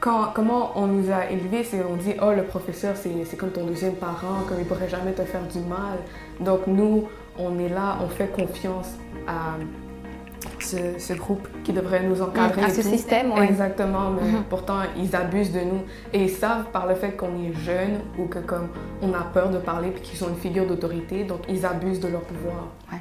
quand, comment on nous a élevés, c'est on dit oh le professeur c'est comme ton deuxième parent, comme il pourrait jamais te faire du mal. Donc nous on est là, on fait confiance à ce, groupe qui devrait nous encadrer. À ce système, oui. Exactement, mais mhm. pourtant ils abusent de nous et ils savent par le fait qu'on est jeune ou que comme on a peur de parler puis qu'ils sont une figure d'autorité, donc ils abusent de leur pouvoir. Ouais.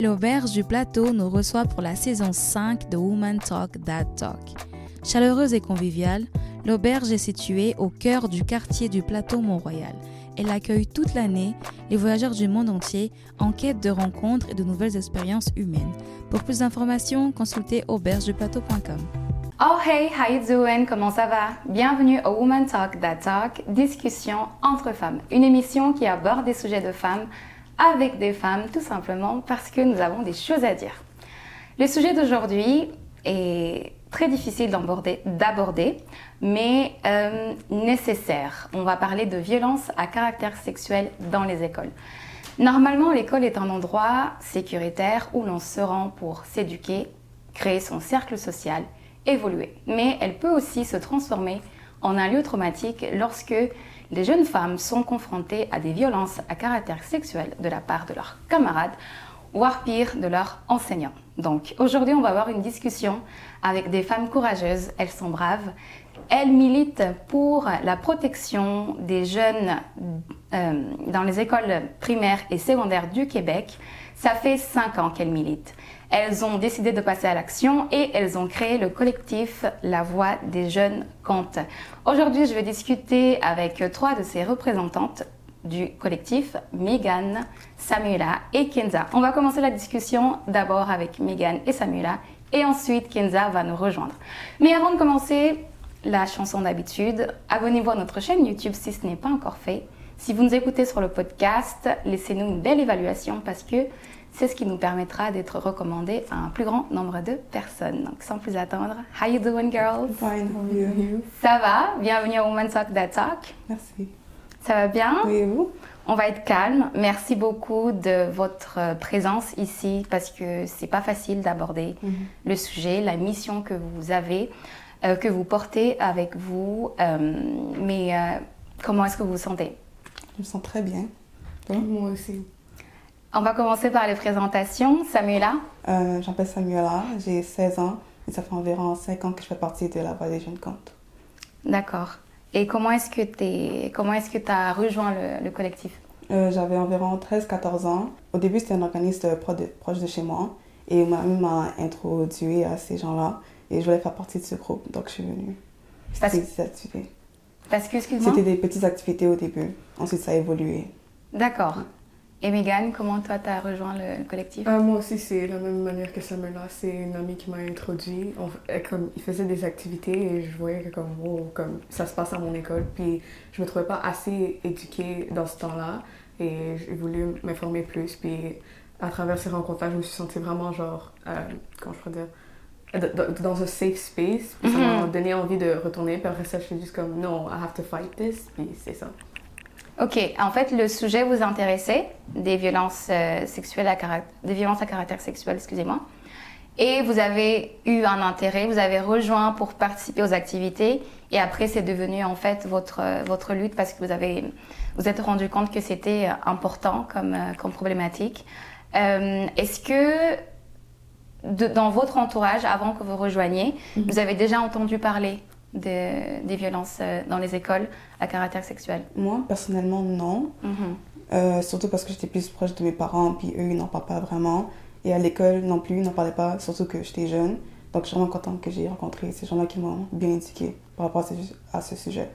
L'auberge du plateau nous reçoit pour la saison 5 de Woman Talk That Talk. Chaleureuse et conviviale, l'auberge est située au cœur du quartier du plateau Mont-Royal. Elle accueille toute l'année les voyageurs du monde entier en quête de rencontres et de nouvelles expériences humaines. Pour plus d'informations, consultez aubergeduplateau.com. Oh hey, how you doing? Comment ça va? Bienvenue au Woman Talk That Talk, discussion entre femmes. Une émission qui aborde des sujets de femmes avec des femmes, tout simplement parce que nous avons des choses à dire. Le sujet d'aujourd'hui est très difficile d'aborder, mais euh, nécessaire. On va parler de violence à caractère sexuel dans les écoles. Normalement, l'école est un endroit sécuritaire où l'on se rend pour s'éduquer, créer son cercle social, évoluer. Mais elle peut aussi se transformer en un lieu traumatique lorsque les jeunes femmes sont confrontées à des violences à caractère sexuel de la part de leurs camarades, voire pire, de leurs enseignants. Donc aujourd'hui, on va avoir une discussion avec des femmes courageuses, elles sont braves, elles militent pour la protection des jeunes euh, dans les écoles primaires et secondaires du Québec. Ça fait cinq ans qu'elles militent. Elles ont décidé de passer à l'action et elles ont créé le collectif La Voix des jeunes compte. Aujourd'hui, je vais discuter avec trois de ces représentantes du collectif, Megan, Samuela et Kenza. On va commencer la discussion d'abord avec Megan et Samuela et ensuite Kenza va nous rejoindre. Mais avant de commencer, la chanson d'habitude, abonnez-vous à notre chaîne YouTube si ce n'est pas encore fait. Si vous nous écoutez sur le podcast, laissez-nous une belle évaluation parce que c'est ce qui nous permettra d'être recommandés à un plus grand nombre de personnes. Donc, sans plus attendre, how you doing, girls? Fine, how are you? Ça va? Bienvenue au Women's Talk That Talk. Merci. Ça va bien? Oui, et vous? On va être calme. Merci beaucoup de votre présence ici parce que c'est pas facile d'aborder mhm. le sujet, la mission que vous avez, euh, que vous portez avec vous. Euh, mais euh, comment est-ce que vous vous sentez? Je me sens très bien. Moi aussi. On va commencer par les présentations. Samuela? Euh, Je m'appelle Samuela, j'ai 16 ans et ça fait environ 5 ans que je fais partie de la Voix des jeunes comptes. D'accord. Et comment est-ce que tu as rejoint le, collectif? Euh, J'avais environ 13-14 ans. Au début, c'était un organisme proche de chez moi et ma mère m'a introduit à ces gens-là et je voulais faire partie de ce groupe, donc je suis venue. C'était des activités. Parce que, C'était des petites activités au début, ensuite ça a évolué. D'accord. Et Megan, comment toi tu as rejoint le collectif? Euh, Moi aussi, c'est la même manière que Samuela. C'est une amie qui m'a introduit. comme, il faisait des activités et je voyais que comme, comme ça se passe à mon école. Puis je me trouvais pas assez éduquée dans ce temps-là et j'ai voulu m'informer plus. Puis à travers ces rencontres-là, je me suis sentie vraiment genre, euh, comment je pourrais dire, dans un safe space. Puis ça m'a mhm. donné envie de retourner. Puis après ça, je suis juste comme, non, I have to fight this. Puis c'est ça. Ok, en fait, le sujet vous intéressait, des violences euh, sexuelles à caractère, des violences à caractère sexuel, excusez-moi. Et vous avez eu un intérêt, vous avez rejoint pour participer aux activités. Et après, c'est devenu en fait votre, votre lutte parce que vous avez vous êtes rendu compte que c'était important comme, euh, comme problématique. Euh, est-ce que dans votre entourage, avant que vous rejoigniez, mhm. vous avez déjà entendu parler des violences euh, dans les écoles à caractère sexuel? Moi, personnellement, non. Mhm. Euh, surtout parce que j'étais plus proche de mes parents, puis eux, ils n'en parlent pas vraiment. Et à l'école non plus, ils n'en parlaient pas, surtout que j'étais jeune. Donc, je suis vraiment contente que j'ai rencontré ces gens-là qui m'ont bien indiqué par rapport à ce, sujet.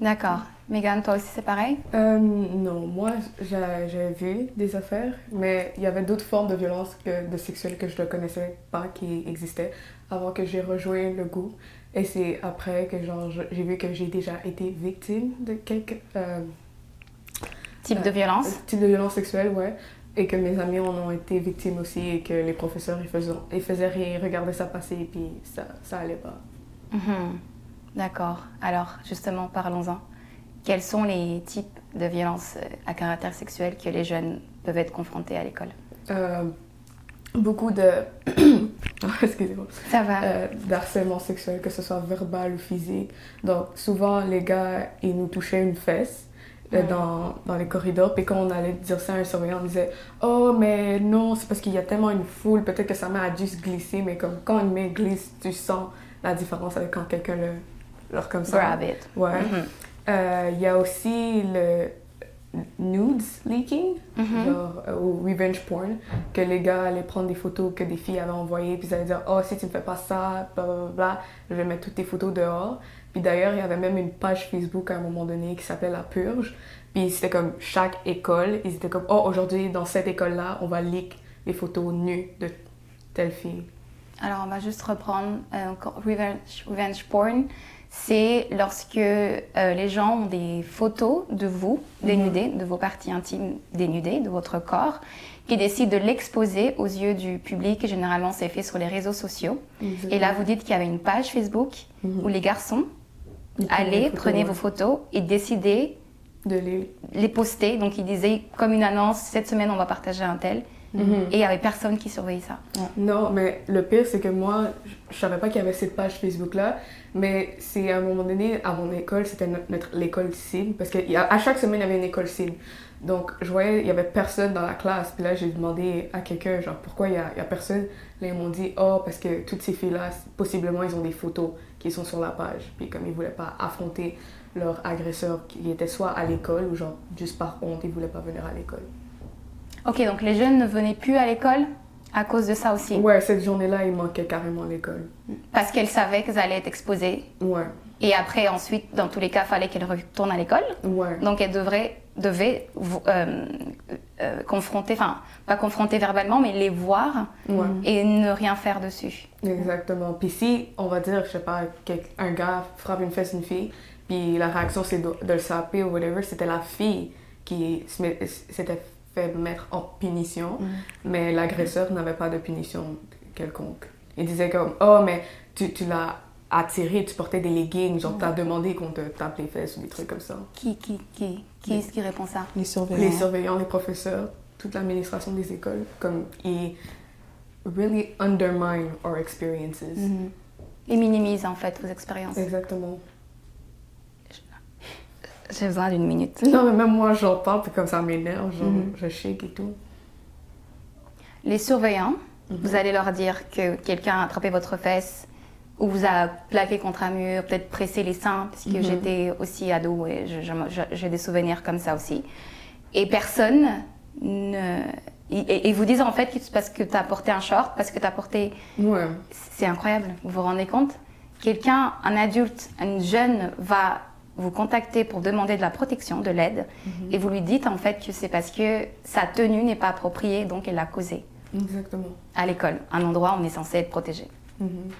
D'accord. Megan, toi aussi, c'est pareil? Euh, Non, moi, j'ai vu des affaires, mais il y avait d'autres formes de violence que, de sexuelle que je ne connaissais pas qui existaient avant que j'ai rejoint le goût. Et c'est après que j'ai vu que j'ai déjà été victime de quelques... Euh, type de violence? euh, Type de violence sexuelle, ouais. Et que mes amis en ont été victimes aussi et que les professeurs, ils faisaient, ils faisaient rien, regardaient ça passer et puis ça, ça allait pas. Mhm. D'accord. Alors, justement, parlons-en. Quels sont les types de violences euh, à caractère sexuel que les jeunes peuvent être confrontés à l'école? Euh, beaucoup de. Excusez-moi. Ça va. Euh, d'harcèlement sexuel, que ce soit verbal ou physique. Donc, souvent, les gars, ils nous touchaient une fesse euh, dans, dans les corridors. Puis quand on allait dire ça à un surveillant, on disait Oh, mais non, c'est parce qu'il y a tellement une foule, peut-être que sa main a juste glissé, mais comme quand une main glisse, tu sens la différence avec quand quelqu'un le. leur comme ça. Grab it. Ouais. Mhm. Euh, Il y a aussi le nudes leaking, Mhm. genre, euh, ou revenge porn, que les gars allaient prendre des photos que des filles avaient envoyées, puis ils allaient dire Oh, si tu me fais pas ça, bla bla bla, je vais mettre toutes tes photos dehors. Puis d'ailleurs, il y avait même une page Facebook à un moment donné qui s'appelait La Purge. Puis c'était comme chaque école, ils étaient comme Oh, aujourd'hui, dans cette école-là, on va leak les photos nues de telle fille. Alors, on va juste reprendre euh, revenge, revenge porn. C'est lorsque euh, les gens ont des photos de vous dénudés, de vos parties intimes dénudées, de votre corps, qui décident de l'exposer aux yeux du public. Généralement, c'est fait sur les réseaux sociaux. Et là, vous dites qu'il y avait une page Facebook où les garçons, photos, prenez ouais. vos photos et décidez De les. les poster. Donc, ils disaient comme une annonce, cette semaine, on va partager un tel. Mhm. Et il n'y avait personne qui surveillait ça. Non, mais le pire, c'est que moi, je- je savais pas qu'il y avait cette page Facebook-là, mais c'est à un moment donné, à mon école, c'était no- notre, l'école cible, parce qu'à chaque semaine, il y avait une école cible. Donc, je voyais, il y avait personne dans la classe, puis là, j'ai demandé à quelqu'un, genre, pourquoi il y a, y a personne? Là, ils m'ont dit, oh, parce que toutes ces filles-là, possiblement, ils ont des photos qui sont sur la page, puis comme ils voulaient pas affronter leur agresseur qui était soit à l'école, ou genre, juste par honte, ils voulaient pas venir à l'école. Ok, donc les jeunes ne venaient plus à l'école à cause de ça aussi. Ouais, cette journée-là, il manquait carrément l'école. Parce qu'elles savaient qu'elles allaient être exposées. Ouais, Et après, ensuite, dans tous les cas, fallait qu'elles retournent à l'école. ouais. Donc elles devraient, devaient vous- euh, euh, confronter, enfin, pas confronter verbalement, mais les voir Ouais. et ne rien faire dessus. Exactement. Puis si, on va dire, je sais pas, un gars frappe une fesse d'une fille, puis la réaction c'est de, de le saper ou whatever, c'était la fille qui s'était fait mettre en punition, mais l'agresseur n'avait pas de punition quelconque. Il disait comme, oh, mais tu, tu l'as attiré, tu portais des leggings, genre t'as demandé qu'on te tape les fesses ou des trucs comme ça. Qui, qui, qui, qui est-ce qui répond ça? Les surveillants. Les surveillants, les professeurs, toute l'administration des écoles, comme ils really undermine our experiences. Mhm. Et minimise en fait vos expériences. Exactement. J'ai besoin d'une minute. Non, mais même moi, j'en parle, puis comme ça m'énerve, genre, Mhm. je shake et tout. Les surveillants, vous allez leur dire que quelqu'un a attrapé votre fesse ou vous a plaqué contre un mur, peut-être pressé les seins, parce que Mhm. j'étais aussi ado et j'ai des souvenirs comme ça aussi. Et personne ne. Et, et vous disent en fait que c'est parce que tu as porté un short, parce que tu as porté. Ouais. C'est incroyable, vous vous rendez compte? Quelqu'un, un adulte, un jeune va vous contacter pour demander de la protection, de l'aide, et vous lui dites en fait que c'est parce que sa tenue n'est pas appropriée, donc elle l'a causé Exactement. à l'école, un endroit où on est censé être protégé. Mhm.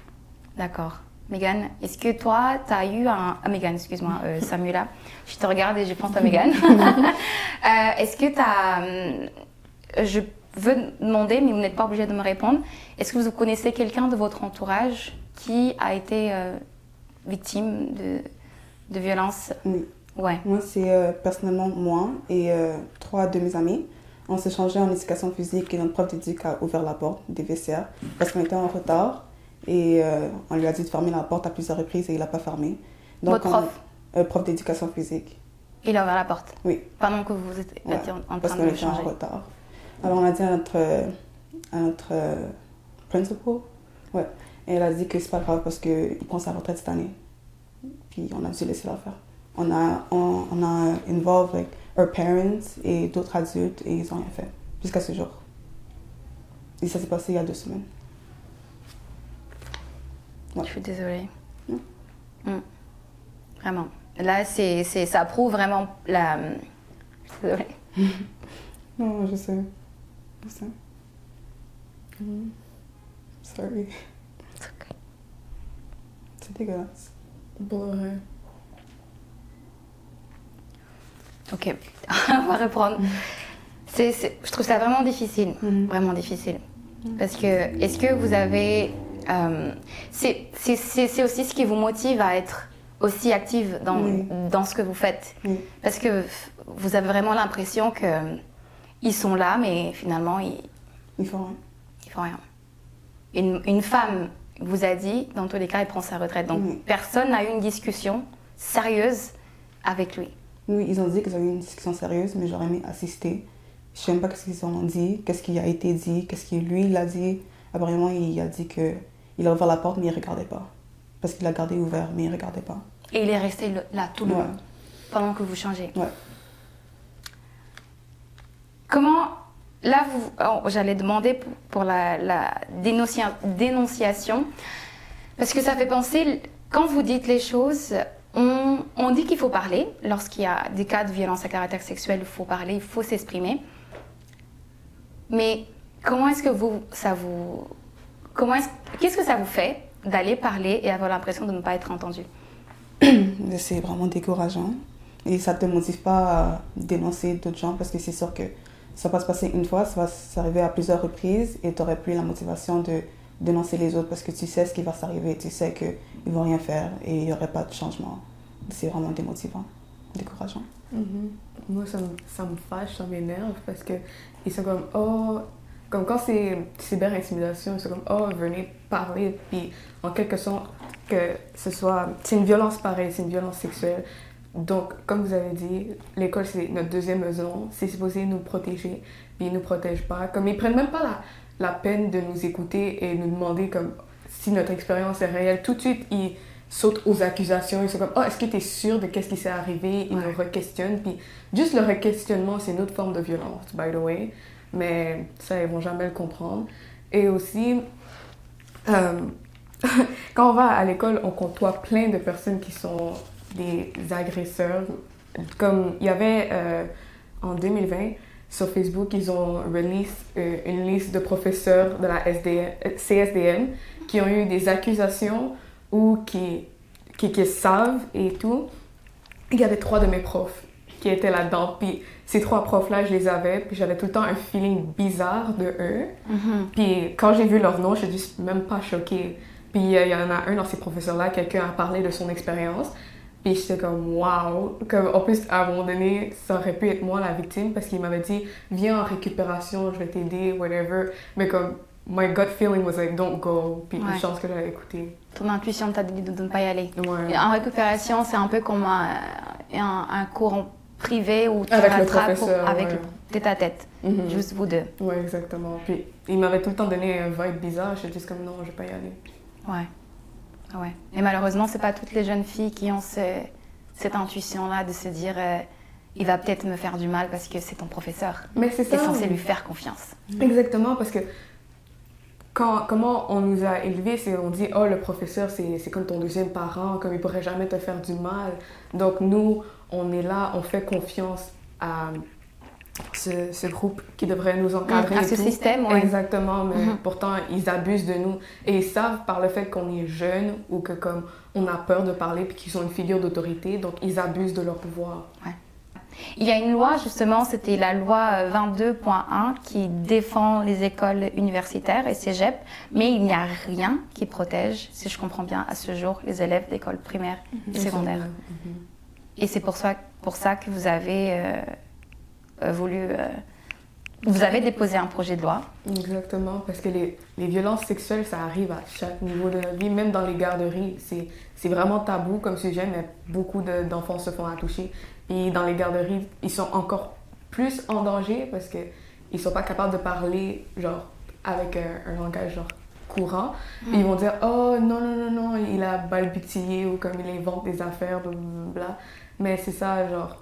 D'accord. Megan, est-ce que toi, tu as eu un... Ah, Megan, excuse-moi, euh, Samuela. Je te regarde et je pense à Megan. Euh, est-ce que tu as... je veux demander, mais vous n'êtes pas obligé de me répondre. Est-ce que vous connaissez quelqu'un de votre entourage qui a été euh, victime de, de violences Oui. Ouais. Moi, c'est euh, personnellement moi et euh, trois de mes amis. On s'est changé en éducation physique et notre prof d'éduc a ouvert la porte des vestiaires parce qu'on était en retard et euh, on lui a dit de fermer la porte à plusieurs reprises et il n'a pas fermé. Votre on- prof? Prof d'éducation physique, Il a ouvert la porte? Oui. pendant que vous étiez Ouais, en, en parce train qu'on de était en changer. retard. Alors on a dit à notre, à notre principal, ouais, et elle a dit que c'est pas grave parce qu'il prend sa retraite cette année. Puis on a dû laisser la faire. On a, on, on a involved like, our parents et d'autres adultes et ils ont rien fait jusqu'à ce jour. Et ça s'est passé il y a deux semaines. Ouais. Je suis désolée. Mm. Mm. Vraiment. Là, c'est, ça prouve vraiment la. Je suis désolée. Non, je sais. Je sais. Mm. Sorry. C'est dégueulasse. Ouais. Ok, on va reprendre. C'est- je trouve ça vraiment difficile, Mhm. vraiment difficile. Parce que, est-ce que vous avez. euh, c'est, aussi ce qui vous motive à être aussi active dans, ce que vous faites. Parce que vous avez vraiment l'impression que ils sont là, mais finalement, ils, Il faut rien. ils font rien. Une, une femme vous a dit, dans tous les cas, elle prend sa retraite. Donc, Oui. personne n'a eu une discussion sérieuse avec lui. Oui, ils ont dit qu'ils ont eu une discussion sérieuse, mais j'aurais aimé assister. Je sais même pas ce qu'ils ont dit, qu'est-ce qui a été dit, qu'est-ce que lui il a dit. Apparemment, il a dit que il a ouvert la porte, mais il regardait pas. Parce qu'il a gardé ouvert, mais il regardait pas. Et il est resté là tout le Ouais. long, pendant que vous changez. Ouais. Comment, là, oh, j'allais demander pour, la, la dénoncia- dénonciation, parce que ça fait penser, quand vous dites les choses, on, dit qu'il faut parler. Lorsqu'il y a des cas de violence à caractère sexuel, il faut parler, il faut s'exprimer. Mais comment est-ce que vous, ça vous, comment est-ce, qu'est-ce que ça vous fait d'aller parler et avoir l'impression de ne pas être entendu? C'est vraiment décourageant. Et ça ne te motive pas à dénoncer d'autres gens parce que c'est sûr que ça va se passer une fois, ça va s'arriver à plusieurs reprises et tu n'aurais plus la motivation de dénoncer les autres parce que tu sais ce qui va s'arriver, tu sais qu'ils ne vont rien faire et il n'y aurait pas de changement. C'est vraiment démotivant, décourageant. Mhm. Moi, ça me, ça me fâche, ça m'énerve parce que ils sont comme, oh, comme quand c'est cyber-intimidation, ils sont comme, oh, venez parler. Puis, en quelque sorte, que ce soit. C'est une violence pareille, c'est une violence sexuelle. Donc, comme vous avez dit, l'école, c'est notre deuxième maison. C'est supposé nous protéger, puis ils nous protègent pas. Comme ils prennent même pas la, la peine de nous écouter et nous demander comme si notre expérience est réelle. Tout de suite, ils sautent aux accusations. Ils sont comme, oh, est-ce que tu es sûr de qu'est-ce qui s'est arrivé? Ils Ouais. nous re-questionnent. Puis juste le re-questionnement, c'est une autre forme de violence, by the way. Mais ça, ils vont jamais le comprendre. Et aussi, euh, quand on va à l'école, on côtoie plein de personnes qui sont des agresseurs. Comme il y avait euh, en 2020, sur Facebook, ils ont release euh, une liste de professeurs de la SDM, euh, CSDM qui ont eu des accusations ou qui, qui, qui savent et tout. Il y avait trois de mes profs qui étaient là-dedans. Puis ces trois profs-là, je les avais. Puis j'avais tout le temps un feeling bizarre de eux. Puis quand j'ai vu leur nom, je suis même pas choquée. Puis euh, il y en a un dans ces professeurs-là, quelqu'un a parlé de son expérience. Puis j'étais comme wow. Comme, en plus, à un moment donné, ça aurait pu être moi la victime parce qu'il m'avait dit viens en récupération, je vais t'aider, whatever. Mais comme my gut feeling was like don't go. Puis Ouais. une chance que j'avais écouté. Ton intuition t'a dit de, ne pas y aller. Ouais. Et En récupération, c'est un peu comme un, un, un cours en privé où tu Avec le professeur, avec ouais. le- tête à tête, Mhm. juste vous deux. Ouais, exactement. Puis il m'avait tout le temps donné un vibe bizarre. J'étais juste comme non, je vais pas y aller. Ouais. Ah Ouais. Et malheureusement, c'est pas toutes les jeunes filles qui ont ce- cette intuition-là de se dire euh, il va peut-être me faire du mal parce que c'est ton professeur. Mais c'est ça. censé lui faire confiance. Exactement, parce que quand, comment on nous a élevés, c'est on dit oh le professeur c'est c'est comme ton deuxième parent, comme il pourrait jamais te faire du mal. Donc nous on est là, on fait confiance à ce, ce groupe qui devrait nous encadrer. Mm, à et ce tout. système, ouais. Exactement, mais Mhm. pourtant ils abusent de nous et ils savent par le fait qu'on est jeune ou que comme on a peur de parler puis qu'ils sont une figure d'autorité, donc ils abusent de leur pouvoir. Il y a une loi, justement, c'était la loi euh, 22.1 qui défend les écoles universitaires et cégep, mais il n'y a rien qui protège, si je comprends bien, à ce jour, les élèves d'école primaire et secondaire. Mhm. Et c'est pour ça, pour ça que vous avez euh, euh, voulu. euh, vous avez déposé un projet de loi. Exactement, parce que les, les violences sexuelles, ça arrive à chaque niveau de la vie, même dans les garderies. C'est, c'est vraiment tabou comme sujet, mais beaucoup de- d'enfants se font toucher. Puis dans les garderies, ils sont encore plus en danger parce qu'ils ne sont pas capables de parler genre, avec un, un langage genre, courant. Puis ils vont dire Oh non, non, non, non, il a balbutié ou comme il invente des affaires, blablabla. Mais c'est ça, genre.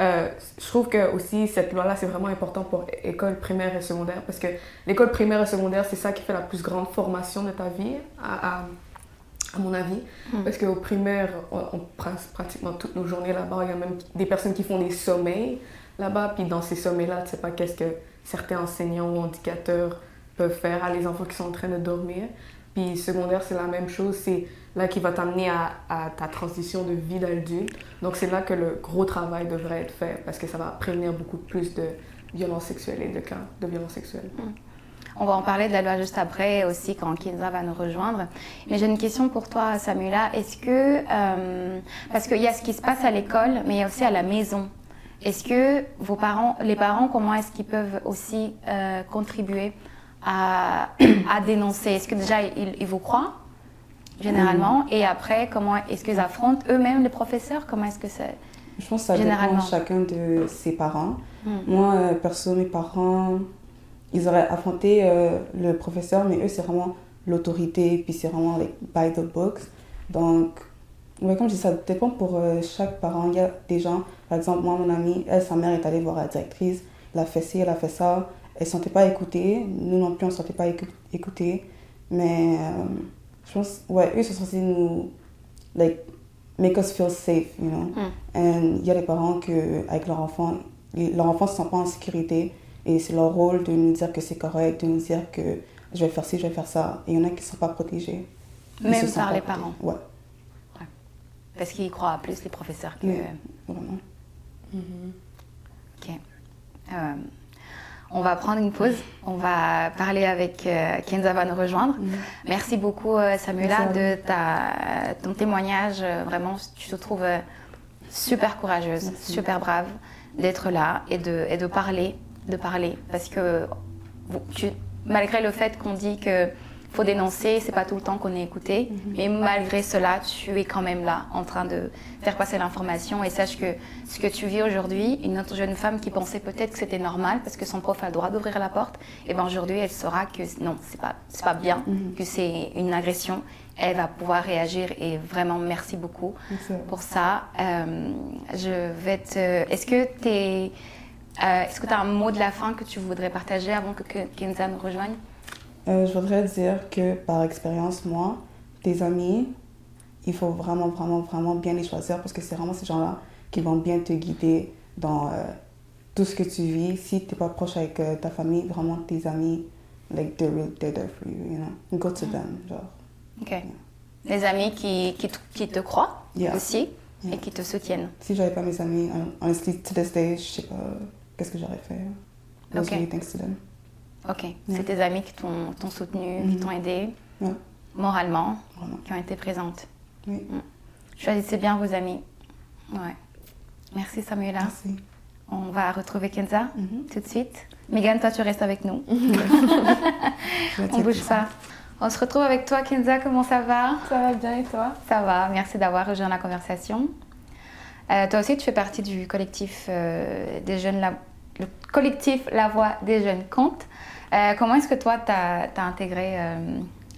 Euh, je trouve que aussi cette loi-là, c'est vraiment important pour école primaire et secondaire parce que l'école primaire et secondaire, c'est ça qui fait la plus grande formation de ta vie, à, à, à mon avis. Mm. Parce qu'au primaire, on, on passe pratiquement toutes nos journées là-bas. Il y a même des personnes qui font des sommeils là-bas. Puis dans ces sommeils-là, tu sais pas qu'est-ce que certains enseignants ou indicateurs peuvent faire à les enfants qui sont en train de dormir. Puis secondaire, c'est la même chose. C'est là qui va t'amener à, ta transition de vie d'adulte. Donc c'est là que le gros travail devrait être fait parce que ça va prévenir beaucoup plus de violences sexuelles et de cas de violences sexuelles. On va en parler de la loi juste après aussi quand Kinza va nous rejoindre. Mais j'ai une question pour toi, Samuela. Est-ce que, euh, parce qu'il y a ce qui se passe à l'école, mais il y a aussi à la maison. Est-ce que vos parents, les parents, comment est-ce qu'ils peuvent aussi euh, contribuer à, à dénoncer Est-ce que déjà ils, vous croient généralement? Et après, comment est-ce qu'ils affrontent eux-mêmes les professeurs? Comment est-ce que c'est Je pense que ça dépend chacun de ses parents. Hmm. Moi, euh, perso, mes parents, ils auraient affronté euh, le professeur, mais eux, c'est vraiment l'autorité, puis c'est vraiment like, by the books. Donc, ouais, comme je dis, ça dépend pour euh, chaque parent. Il y a des gens, par exemple, moi, mon amie, elle, sa mère est allée voir la directrice, elle a fait ci, elle a fait ça. Elle ne se sentait pas écoutée. Nous non plus, on ne se sentait pas écoutés. Mais euh, je pense, ouais, eux, sont censés nous, like, make us feel safe, you know. Et hmm. il y a des parents que, avec leur enfant, leur enfant ne se sent pas en sécurité. Et c'est leur rôle de nous dire que c'est correct, de nous dire que je vais faire ci, je vais faire ça. Et il y en a qui ne sont pas protégés. Même par les parents ouais. ouais. Parce qu'ils croient plus les professeurs que... vraiment. Ok. Euh, on va prendre une pause. On va parler avec euh, Kenza va nous rejoindre. Mhm. Merci beaucoup euh, Samuela de ta, ton témoignage. Vraiment, tu te trouves super courageuse, super brave d'être là et de, et de parler de parler. Parce que malgré le fait qu'on dit que faut dénoncer, c'est pas tout le temps qu'on est écouté, mhm. mais malgré cela, tu es quand même là en train de faire passer l'information et sache que ce que tu vis aujourd'hui, une autre jeune femme qui pensait peut-être que c'était normal parce que son prof a le droit d'ouvrir la porte, et ben aujourd'hui elle saura que non, c'est pas c'est pas bien, mhm. que c'est une agression. Elle va pouvoir réagir et vraiment merci beaucoup pour ça. Euh, je vais te. Est-ce que tu es euh, est-ce que tu as un mot de la fin que tu voudrais partager avant que, Kenza nous rejoigne? Euh, Je voudrais dire que par expérience, moi, tes amis, il faut vraiment, vraiment, vraiment bien les choisir parce que c'est vraiment ces gens-là qui vont bien te guider dans euh, tout ce que tu vis. Si tu n'es pas proche avec ta famille, vraiment tes amis, like, they're, they're there for you, you know. Go to mm. them, genre. Ok. Les amis qui, qui, qui te croient aussi et qui te soutiennent. Si j'avais pas mes amis, honestly, to this day, je sais pas qu'est-ce que j'aurais fait. Ok. thanks to them. Ok. C'est tes amis qui t'ont soutenu, qui mm-hmm. t'ont aidé moralement, qui ont été présentes. Oui. Mm. Choisissez bien vos amis. Ouais. Merci Samuela. Merci. On va retrouver Kenza mm-hmm. tout de suite. Megan, toi tu restes avec nous. On bouge pas. On se retrouve avec toi Kenza, comment ça va? Ça va bien et toi? Ça va, merci d'avoir rejoint la conversation. Euh, toi aussi, tu fais partie du collectif euh, des jeunes, le collectif La Voix des jeunes compte. Euh, comment est-ce que toi, tu as, intégré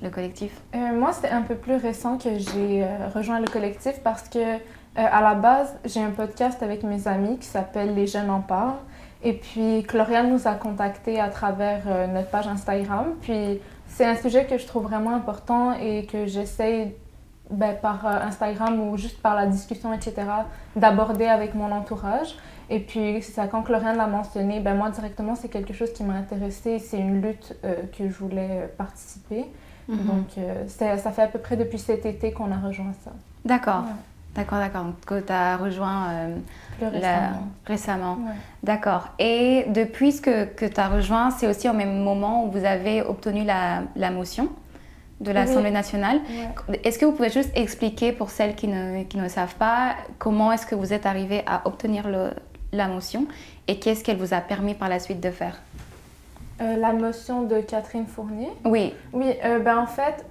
le collectif? Moi, c'était un peu plus récent que j'ai rejoint le collectif parce que, à la base, j'ai un podcast avec mes amis qui s'appelle Les jeunes en parlent. Et puis, Cloriane nous a contactés à travers notre page Instagram. Puis, c'est un sujet que je trouve vraiment important et que j'essaye ben, par euh, Instagram ou juste par la discussion, etc., d'aborder avec mon entourage. Et puis, c'est ça, quand Cloriane l'a mentionné, ben, moi, directement, c'est quelque chose qui m'a intéressée. C'est une lutte euh, que je voulais euh, participer. Mhm. Donc, ça fait à peu près depuis cet été qu'on a rejoint ça. D'accord. D'accord, d'accord. Donc, tu as rejoint récemment. récemment. D'accord. Et depuis ce que, que tu as rejoint, c'est aussi au même moment où vous avez obtenu la, la motion de l'Assemblée nationale. Est-ce que vous pouvez juste expliquer pour celles qui ne, qui ne savent pas comment est-ce que vous êtes arrivé à obtenir le, la motion et qu'est-ce qu'elle vous a permis par la suite de faire? Euh, La motion de Catherine Fournier? Oui. Oui, euh, ben en fait,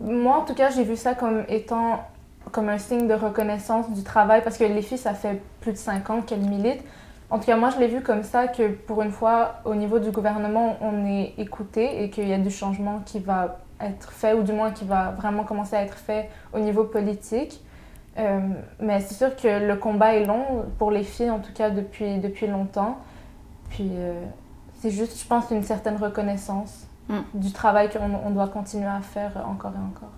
moi en tout cas, j'ai vu ça comme étant comme un signe de reconnaissance du travail parce que les filles, ça fait plus de cinq ans qu'elles militent. En tout cas, moi, je l'ai vu comme ça que pour une fois, au niveau du gouvernement, on est écouté et qu'il y a du changement qui va être fait, ou du moins qui va vraiment commencer à être fait au niveau politique. Euh, mais c'est sûr que le combat est long, pour les filles en tout cas, depuis, depuis longtemps. Puis euh, c'est juste, je pense, une certaine reconnaissance mm. du travail qu'on doit continuer à faire encore et encore.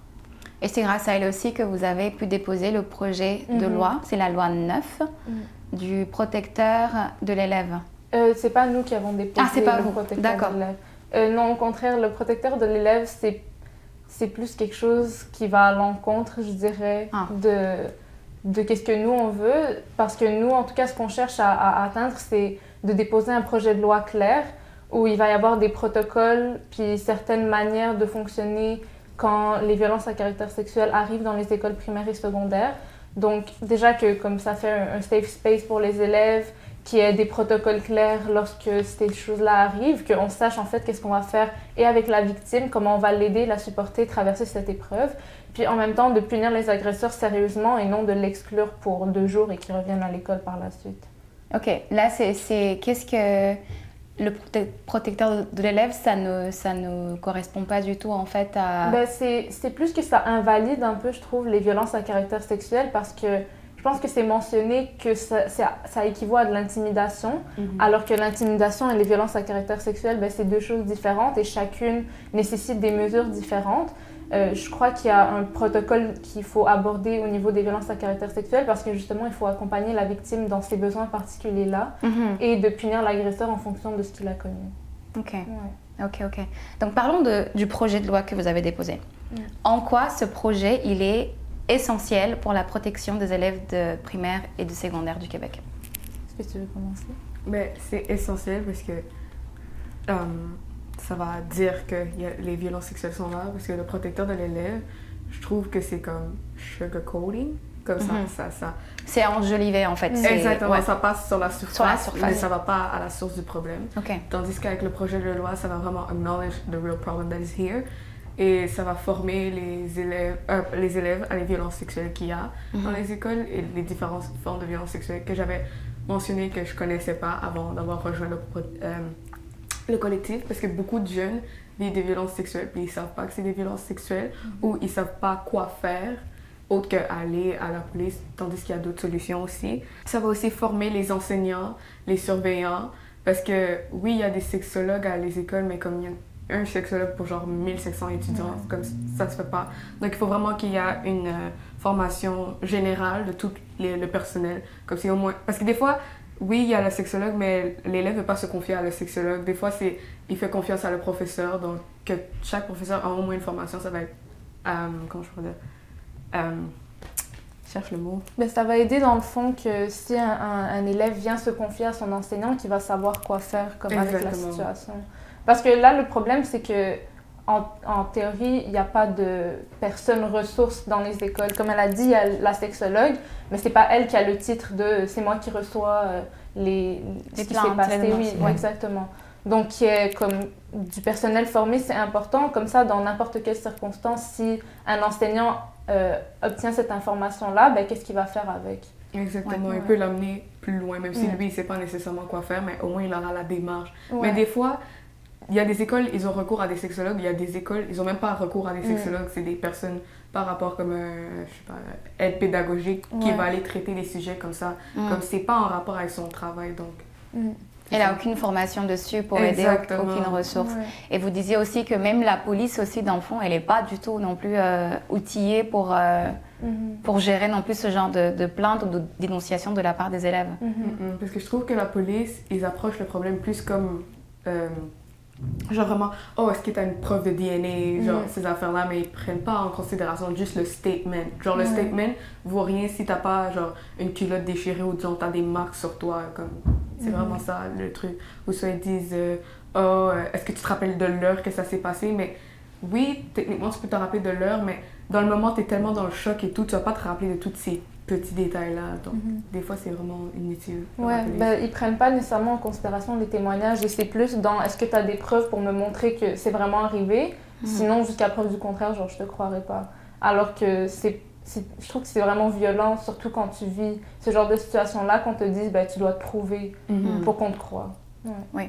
Et c'est grâce à elle aussi que vous avez pu déposer le projet de mm-hmm. loi, c'est la loi 9, mm. du protecteur de l'élève. Euh, c'est pas nous qui avons déposé ah, pas le vous. protecteur de l'élève. Euh, non, au contraire, le protecteur de l'élève, c'est c'est plus quelque chose qui va à l'encontre, je dirais, ah. de, de qu'est-ce que nous on veut. Parce que nous, en tout cas, ce qu'on cherche à, atteindre, c'est de déposer un projet de loi clair où il va y avoir des protocoles, puis certaines manières de fonctionner quand les violences à caractère sexuel arrivent dans les écoles primaires et secondaires. Donc déjà que comme ça fait un, safe space pour les élèves, qu'il y ait des protocoles clairs lorsque ces choses-là arrivent, qu'on sache en fait qu'est-ce qu'on va faire et avec la victime, comment on va l'aider, la supporter, traverser cette épreuve. Puis en même temps de punir les agresseurs sérieusement et non de l'exclure pour deux jours et qu'ils reviennent à l'école par la suite. Ok, là c'est qu'est-ce que le protecteur de l'élève, ça ne, ça ne correspond pas du tout en fait à... Ben, c'est plus que ça invalide un peu, je trouve, les violences à caractère sexuel parce que je pense que c'est mentionné que ça, ça, équivaut à de l'intimidation, mhm. alors que l'intimidation et les violences à caractère sexuel, ben, c'est deux choses différentes et chacune nécessite des mesures différentes. Euh, je crois qu'il y a un protocole qu'il faut aborder au niveau des violences à caractère sexuel parce que justement, il faut accompagner la victime dans ses besoins particuliers-là mhm. et de punir l'agresseur en fonction de ce qu'il a connu. Ok. Ok, ok. Donc parlons de, du projet de loi que vous avez déposé. Mm. En quoi ce projet, il est essentiel pour la protection des élèves de primaire et de secondaire du Québec Est-ce que tu veux commencer? Mais ben, c'est essentiel parce que euh, ça va dire que les violences sexuelles sont là parce que le protecteur de l'élève, je trouve que c'est comme sugarcoating. Comme ça, mhm. ça, ça. C'est enjolivé en fait. Exactement, ça passe sur la surface, sur la surface. mais ça va pas à la source du problème. Tandis qu'avec le projet de loi, ça va vraiment acknowledge the real problem that is here et ça va former les élèves, euh, les élèves à les violences sexuelles qu'il y a dans mhm. les écoles et les différentes formes de violences sexuelles que j'avais mentionnées que je connaissais pas avant d'avoir rejoint le, euh, le collectif parce que beaucoup de jeunes vivent des violences sexuelles puis ils savent pas que c'est des violences sexuelles mhm. ou ils savent pas quoi faire autre qu'aller à la police, tandis qu'il y a d'autres solutions aussi. Ça va aussi former les enseignants, les surveillants, parce que oui, il y a des sexologues à les écoles, mais comme il y a un sexologue pour genre 1500 étudiants, comme ça se fait pas. Donc il faut vraiment qu'il y ait une euh, formation générale de tout le personnel, comme si au moins... Parce que des fois, oui, il y a le sexologue, mais l'élève ne veut pas se confier à le sexologue. Des fois, c'est, il fait confiance à le professeur. Donc, que chaque professeur a au moins une formation, ça va être. Euh, comment je pourrais dire euh, cherche le mot. Mais ça va aider dans le fond que si un, un, élève vient se confier à son enseignant, qu'il va savoir quoi faire comme avec la situation. Parce que là, le problème, c'est que en, théorie, il n'y a pas de personne ressource dans les écoles. Comme elle a dit, il y a la sexologue, mais c'est pas elle qui a le titre de c'est moi qui reçois euh, les, ce qui s'est passé. Oui, exactement. Donc, comme du personnel formé, c'est important. Comme ça, dans n'importe quelle circonstance, si un enseignant euh, obtient cette information-là, ben, qu'est-ce qu'il va faire avec? Exactement, il peut l'amener plus loin, même si lui, il ne sait pas nécessairement quoi faire, mais au moins, il aura la démarche. Mais des fois, il y a des écoles, ils ont recours à des sexologues. Il y a des écoles, ils n'ont même pas recours à des mm. sexologues. C'est des personnes par rapport comme, euh, je sais pas, aide pédagogique qui va aller traiter des sujets comme ça. Mm. Comme c'est pas en rapport avec son travail, donc. Mm. Elle n'a aucune formation dessus pour aider, aucune ressource. Et vous disiez aussi que même la police aussi, dans le fond, elle n'est pas du tout non plus euh, outillée pour, euh, mm-hmm. pour gérer non plus ce genre de, de plainte ou de dénonciation de la part des élèves. Mm-hmm. Parce que je trouve que la police, ils approchent le problème plus comme genre vraiment, oh, est-ce que tu as une preuve de DNA, genre mm. ces affaires-là, mais ils prennent pas en considération juste le statement. Genre le statement vaut rien si t'as pas genre une culotte déchirée ou disons t'as des marques sur toi, comme c'est mm. vraiment ça le truc. Ou soit ils disent, euh, oh, euh, est-ce que tu te rappelles de l'heure que ça s'est passé, mais oui, techniquement tu peux te rappeler de l'heure, mais dans le moment tu es tellement dans le choc et tout, tu vas pas te rappeler de toutes ces petits détails-là. Donc, mhm. des fois, c'est vraiment inutile. Ouais, ben, ils prennent pas nécessairement en considération les témoignages et c'est plus dans est-ce que tu as des preuves pour me montrer que c'est vraiment arrivé? Mhm. Sinon, jusqu'à preuve du contraire, genre, je te croirais pas. Alors que c'est. Je trouve que c'est vraiment violent, surtout quand tu vis ce genre de situation-là, qu'on te dise ben, tu dois te prouver mhm. pour qu'on te croie. Oui.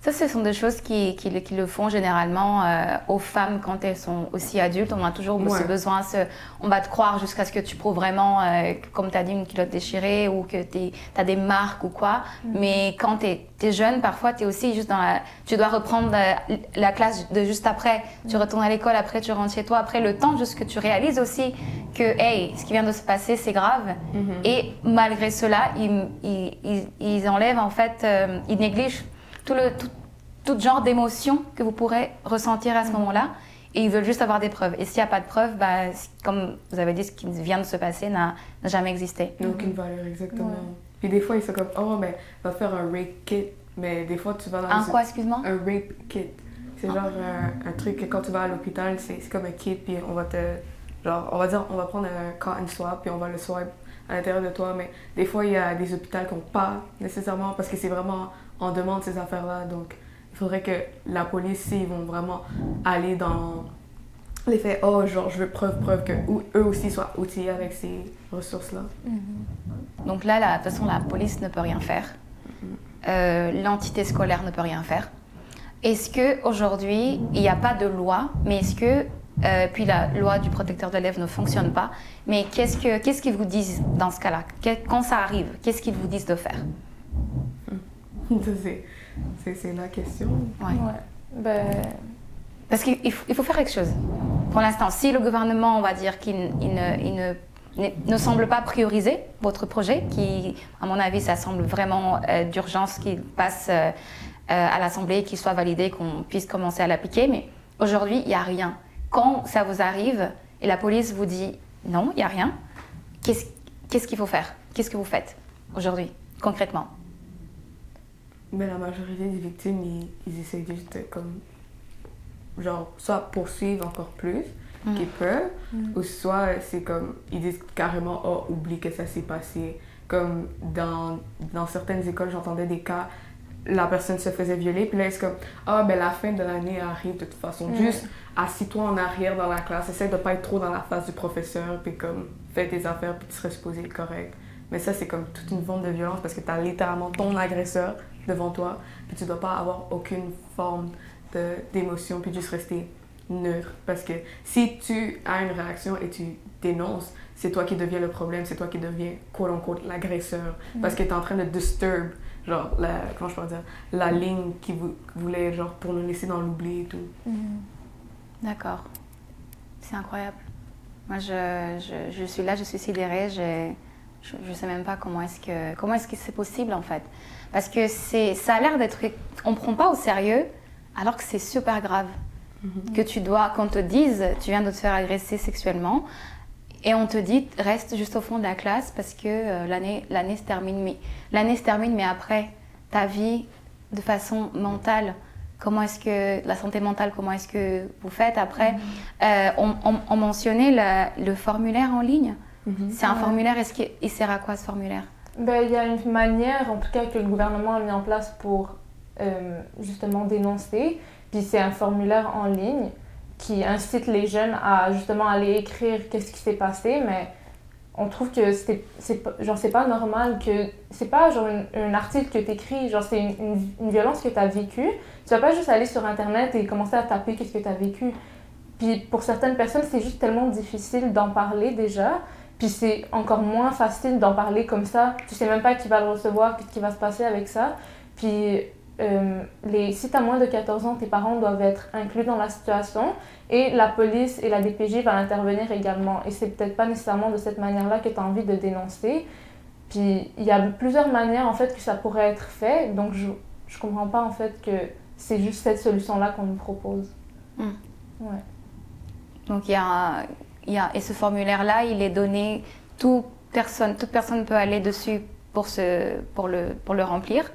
Ça, ce sont des choses qui, qui, le font généralement euh, aux femmes quand elles sont aussi adultes. On a toujours aussi besoin, ce, on va te croire jusqu'à ce que tu prouves vraiment, euh, comme tu as dit, une culotte déchirée ou que tu as des marques ou quoi. Mm. Mais quand tu es, jeune, parfois, tu es aussi juste dans la... Tu dois reprendre euh, la, classe de juste après. Tu mm. retournes à l'école, après tu rentres chez toi. Après le temps, juste que tu réalises aussi que, hey, ce qui vient de se passer, c'est grave. Mm-hmm. Et malgré cela, ils, ils, ils, enlèvent, en fait, ils négligent tout le tout, genre d'émotions que vous pourrez ressentir à ce moment-là. Et ils veulent juste avoir des preuves. Et s'il n'y a pas de preuves, bah, comme vous avez dit, ce qui vient de se passer n'a jamais existé. Il n'a aucune valeur, exactement. Et des fois, ils sont comme, oh, mais va faire un rape kit. Mais des fois, tu vas dans Un les- quoi, excuse-moi? Un rape kit. C'est genre un, un truc que quand tu vas à l'hôpital, c'est comme un kit, puis on va te. Genre, on va dire, on va prendre un cotton swab, puis on va le swab à l'intérieur de toi. Mais des fois, il y a des hôpitaux qui n'ont pas nécessairement, parce que c'est vraiment en demande ces affaires-là. Donc, il faudrait que la police, s'ils vont vraiment aller dans l'effet, oh, genre, je veux preuve, preuve que eux aussi soient outillés avec ces ressources-là. Donc là, la- de toute façon, la police ne peut rien faire. Euh, L'entité scolaire ne peut rien faire. Est-ce que aujourd'hui, il n'y a pas de loi, mais est-ce que euh, puis la loi du protecteur de l'élève ne fonctionne pas, mais qu'est-ce que qu'est-ce qu'ils vous disent dans ce cas-là? Quand ça arrive, qu'est-ce qu'ils vous disent de faire? c'est- c'est c'est la question. Ouais. Ouais. Ben, Parce qu'il faut, il faut faire quelque chose. Pour l'instant, si le gouvernement, on va dire qu'il il ne, il ne- ne, ne semble pas prioriser votre projet, qui, à mon avis, ça semble vraiment euh, d'urgence qu'il passe euh, euh, à l'Assemblée, qu'il soit validé, qu'on puisse commencer à l'appliquer, mais aujourd'hui, il n'y a rien. Quand ça vous arrive et la police vous dit non, il n'y a rien, qu'est-ce qu'est-ce qu'il faut faire? Qu'est-ce que vous faites aujourd'hui, concrètement? Mais la majorité des victimes, ils, ils essayent juste de, comme, genre, soit poursuivre encore plus Mm. qu'ils peuvent, ou soit c'est comme, ils disent carrément, oh, oublie que ça s'est passé. Comme dans, dans certaines écoles, j'entendais des cas, la personne se faisait violer, puis là, c'est comme, ah, ben la fin de l'année arrive de toute façon. Mm. Juste assis-toi en arrière dans la classe, essaie de pas être trop dans la face du professeur, puis comme, fais tes affaires, puis tu serais supposé être correct. Mais ça, c'est comme toute une forme de violence parce que tu as littéralement ton agresseur devant toi, puis tu dois pas avoir aucune forme de- d'émotion, puis juste rester neutre. Parce que si tu as une réaction et tu dénonces, c'est toi qui deviens le problème, c'est toi qui deviens, quote unquote, l'agresseur. Parce que tu es en train de disturb, genre, la, comment je peux dire, la ligne qui vou- voulait, genre, pour nous laisser dans l'oubli et tout. D'accord. C'est incroyable. Moi, je, je, je suis là, je suis sidérée. Je je ne sais même pas comment est-ce que comment est-ce que c'est possible en fait. Parce que ça a l'air d'être on prend pas au sérieux alors que c'est super grave. Que tu dois qu'on te dise tu viens de te faire agresser sexuellement et on te dit reste juste au fond de la classe parce que euh, l'année se termine mais l'année se termine mais après ta vie de façon mentale comment est-ce que la santé mentale comment est-ce que vous faites après Euh, on, on- on mentionnait le, le formulaire en ligne. C'est un Ouais. formulaire est-ce qu'il sert à quoi ce formulaire? Ben, il y a une manière, en tout cas, que le gouvernement a mis en place pour euh, justement dénoncer. Puis c'est un formulaire en ligne qui incite les jeunes à justement aller écrire qu'est-ce qui s'est passé, mais on trouve que c'est genre pas normal que c'est pas genre un article que t'écris. Genre c'est une, violence que tu as vécue. Tu vas pas juste aller sur internet et commencer à taper qu'est-ce que tu as vécu. Puis pour certaines personnes c'est juste tellement difficile d'en parler déjà puis c'est encore moins facile d'en parler comme ça. Tu sais même pas qui va le recevoir, qu'est-ce qui va se passer avec ça. Puis euh, les, si tu as moins de 14 ans, tes parents doivent être inclus dans la situation et la police et la DPJ va intervenir également. Et c'est peut-être pas nécessairement de cette manière-là que tu as envie de dénoncer. Puis il y a plusieurs manières en fait que ça pourrait être fait. Donc je, je comprends pas en fait que c'est juste cette solution-là qu'on nous propose. Hmm. Ouais. Donc il y a, un- y a et ce formulaire là il est donné toute personne toute personne peut aller dessus pour le pour le remplir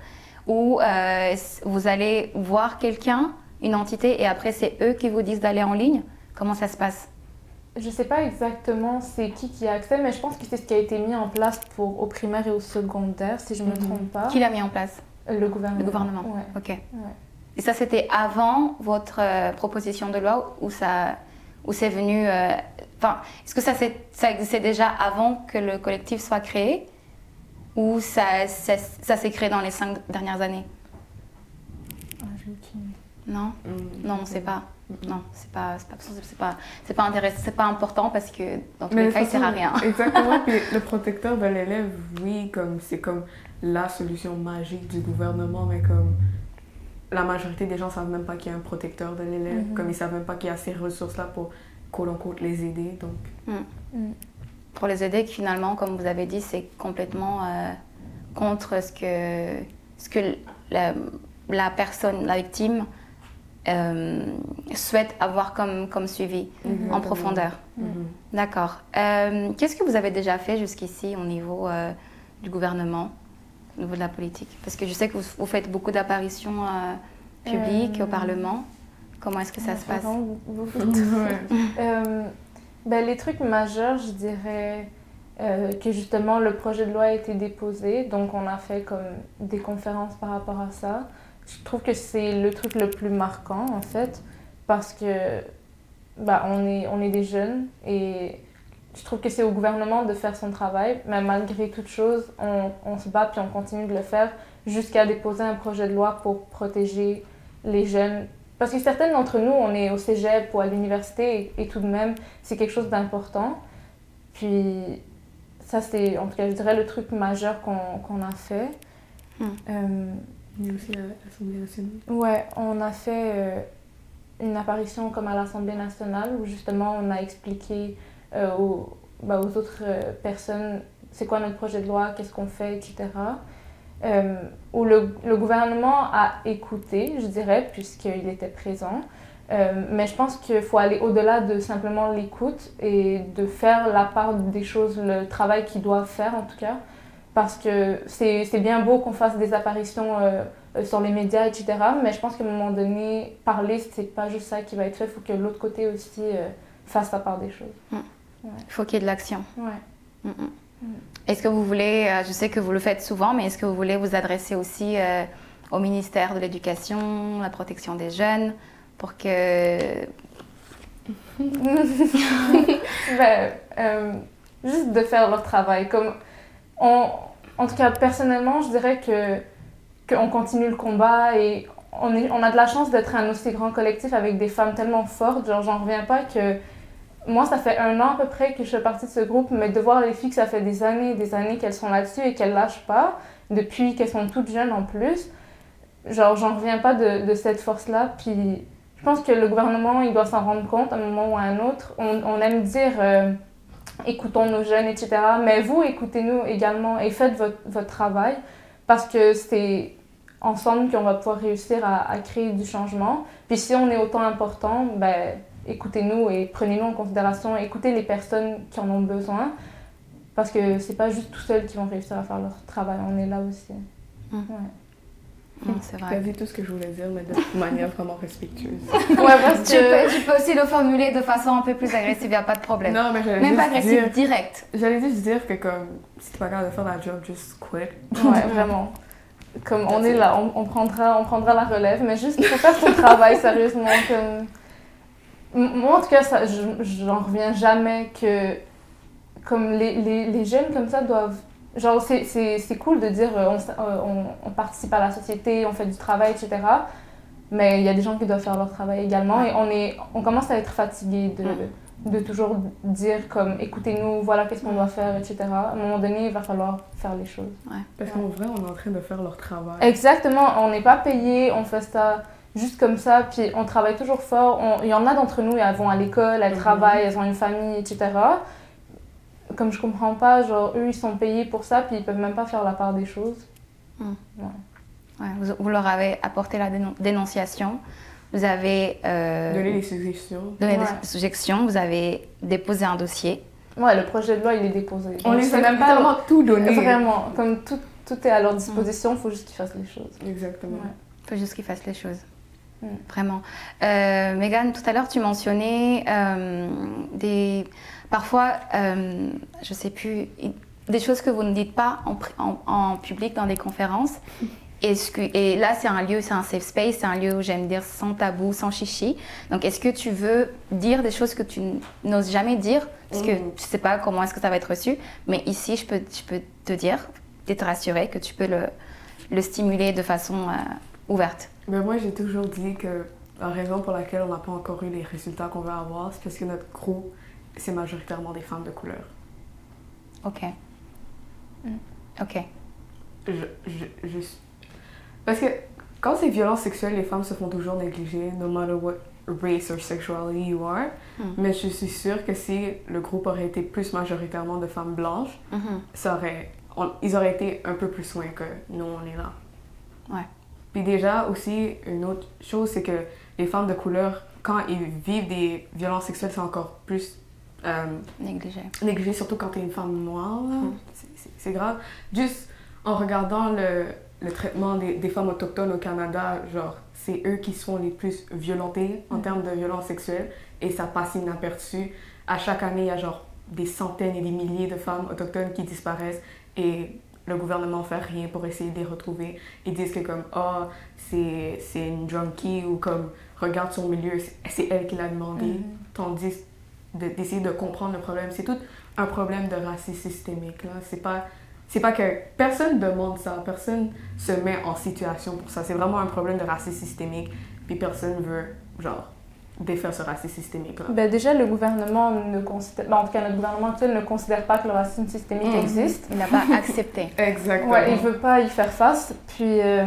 ou euh, vous allez voir quelqu'un une entité et après c'est eux qui vous disent d'aller en ligne comment ça se passe? Je sais pas exactement c'est qui qui a accès, mais je pense que c'est ce qui a été mis en place pour au primaire et au secondaire, si je me Mhm. trompe pas. qui l'a mis en place? Euh, Le gouvernement. le gouvernement Ouais. ok et ça c'était avant votre euh, proposition de loi ou ça ou c'est venu euh, enfin est-ce que ça existait déjà avant que le collectif soit créé ou ça ça, ça s'est créé dans les cinq dernières années? Non? Mm. non on sait pas non c'est pas c'est pas c'est pas c'est pas intéressant c'est pas important parce que dans tous Mais les cas il sert à rien Exactement. Puis le protecteur de l'élève, oui, comme c'est comme la solution magique du gouvernement, mais comme la majorité des gens savent même pas qu'il y a un protecteur de l'élève, Mhm. comme ils savent même pas qu'il y a ces ressources-là pour quote unquote les aider. Donc, pour les aider finalement comme vous avez dit c'est complètement euh, contre ce que ce que la, la personne la victime euh, souhaite avoir comme comme suivi en Exactement. profondeur Mhm. D'accord. Euh, Qu'est-ce que vous avez déjà fait jusqu'ici au niveau euh, du gouvernement au niveau de la politique? Parce que je sais que vous, vous faites beaucoup d'apparitions euh, publiques au Parlement. Comment est-ce que ça se passe? Beaucoup. Ouais. Euh, ben, les trucs majeurs, je dirais euh, que justement le projet de loi a été déposé, donc on a fait comme des conférences par rapport à ça. Je trouve que c'est le truc le plus marquant en fait, parce que ben, on, est, on est des jeunes et je trouve que c'est au gouvernement de faire son travail, mais malgré toute chose, on, on se bat puis on continue de le faire jusqu'à déposer un projet de loi pour protéger les jeunes parce que certaines d'entre nous, on est au cégep ou à l'université et, et tout de même, c'est quelque chose d'important. Puis ça, c'est, en tout cas, je dirais le truc majeur qu'on qu'on a fait. Hmm. Euh, Il y a aussi l'Assemblée nationale. ouais, on a fait euh, une apparition comme à l'Assemblée nationale où justement on a expliqué euh, aux, bah, aux autres euh, personnes c'est quoi notre projet de loi, qu'est-ce qu'on fait, etc. Euh, où le, le gouvernement a écouté, je dirais, puisqu'il était présent. Euh, mais je pense qu'il faut aller au-delà de simplement l'écoute et de faire la part des choses, le travail qu'ils doivent faire en tout cas. Parce que c'est bien beau qu'on fasse des apparitions euh, sur les médias, etc. Mais je pense qu'à un moment donné, parler, c'est pas juste ça qui va être fait. Il faut que l'autre côté aussi fasse sa part des choses. Il faut qu'il y ait de l'action. Ouais. Mm, mm. Est-ce que vous voulez, euh, je sais que vous le faites souvent, mais est-ce que vous voulez vous adresser aussi euh, au ministère de l'Éducation, la protection des jeunes, pour que... Ben, euh, juste de faire leur travail. Comme on, en tout cas, personnellement, je dirais que qu'on continue le combat et on, on a de la chance d'être un aussi grand collectif avec des femmes tellement fortes. Genre, j'en reviens pas que moi, ça fait un an à peu près que je fais partie de ce groupe, mais de voir les filles que ça fait des années et des années qu'elles sont là-dessus et qu'elles lâchent pas, depuis qu'elles sont toutes jeunes en plus, genre, j'en reviens pas de, de cette force-là. Puis je pense que le gouvernement, il doit s'en rendre compte à un moment ou à un autre. On, aime dire euh, écoutons nos jeunes, etc. Mais vous, écoutez-nous également et faites votre, votre travail parce que c'est ensemble qu'on va pouvoir réussir à, à créer du changement. Puis si on est autant important, ben, écoutez-nous et prenez-nous en considération. Écoutez les personnes qui en ont besoin parce que c'est pas juste tout seuls qui vont réussir à faire leur travail. On est là aussi. Mm. Ouais. C'est T'as vrai. dit tout ce que je voulais dire, mais de manière vraiment respectueuse. Ouais, parce Tu que... peux, tu peux aussi le formuler de façon un peu plus agressive, il n'y a pas de problème. Non, mais j'allais Même pas juste agressive, dire... direct. J'allais juste dire que comme, si t'es pas capable de faire la job, just quit. Ouais, vraiment. Comme on est là, on, on prendra, on prendra la relève, mais juste il faut faire son travail sérieusement. Comme... Moi, en tout cas, ça, j'en reviens jamais que comme les, les, les jeunes comme ça doivent. Genre, c'est- c'est c'est cool de dire euh, on, euh, on, on participe à la société, on fait du travail, etc. Mais il y a des gens qui doivent faire leur travail également et on, est, on commence à être fatigué de, de toujours dire comme écoutez-nous, voilà qu'est-ce qu'on doit faire, etc. À un moment donné, il va falloir faire les choses. Parce qu'en vrai, on est en train de faire leur travail. Exactement, on n'est pas payé, on fait ça juste comme ça, puis on travaille toujours fort. Il y en a d'entre nous, elles vont à l'école, elles Mhm. travaillent, elles ont une famille, etc. Comme je comprends pas, genre eux ils sont payés pour ça, puis ils peuvent même pas faire la part des choses. Ouais, vous, vous leur avez apporté la dénon- dénonciation, vous avez euh, Donner des suggestions. donné Ouais. des suggestions, vous avez déposé un dossier. Ouais, le projet de loi il est déposé. On c'est a même pas tout donné. vraiment, comme tout, tout est à leur disposition, il faut juste qu'ils fassent les choses. Exactement. Ouais. Il faut juste qu'ils fassent les choses. Mm. Vraiment. Euh, Megan, tout à l'heure, tu mentionnais euh, des. Parfois, euh, je sais plus, des choses que vous ne dites pas en, en- en public dans des conférences. Est-ce que, et là, c'est un lieu, c'est un safe space, c'est un lieu où j'aime dire sans tabou, sans chichi. Donc, est-ce que tu veux dire des choses que tu n'oses jamais dire? Parce que Mhm. je ne sais pas comment est-ce que ça va être reçu. Mais ici, je peux, je peux te dire, et te rassurer que tu peux le, le stimuler de façon euh, ouverte. Mais moi, j'ai toujours dit que la raison pour laquelle on n'a pas encore eu les résultats qu'on veut avoir, c'est parce que notre groupe, c'est majoritairement des femmes de couleur. Ok. Mm. Ok. Je, je, je- Parce que quand c'est violence sexuelle, les femmes se font toujours négliger, no matter what race or sexuality you are. Mm. Mais je suis sûre que si le groupe aurait été plus majoritairement de femmes blanches, Mhm. ça aurait, on- ils auraient été un peu plus loin que nous, on est là. Ouais. Puis déjà, aussi, une autre chose, c'est que les femmes de couleur, quand ils vivent des violences sexuelles, c'est encore plus euh, Négligé. négligé, surtout quand t'es une femme noire. Mm. C'est- grave. Juste, en regardant le, le traitement des, des, femmes autochtones au Canada, genre, c'est eux qui sont les plus violentés en mm. termes de violence sexuelle et ça passe inaperçu. À chaque année, il y a genre des centaines et des milliers de femmes autochtones qui disparaissent et le gouvernement fait rien pour essayer de les retrouver. Ils disent que comme, oh, c'est une junkie ou comme, regarde son milieu, c'est elle qui l'a demandé. Mm. Tandis d'essayer de, comprendre le problème. C'est tout un problème de racisme systémique. Là. C'est pas c'est pas que personne demande ça, personne se met en situation pour ça. C'est vraiment un problème de racisme systémique, puis personne veut, genre, défaire ce racisme systémique. Là. Ben déjà, le gouvernement ne considère, ben, en tout cas, notre gouvernement actuel ne considère pas que le racisme systémique mhm. existe. Il n'a pas accepté. Exactement. Ouais, il veut pas y faire face. Puis, euh,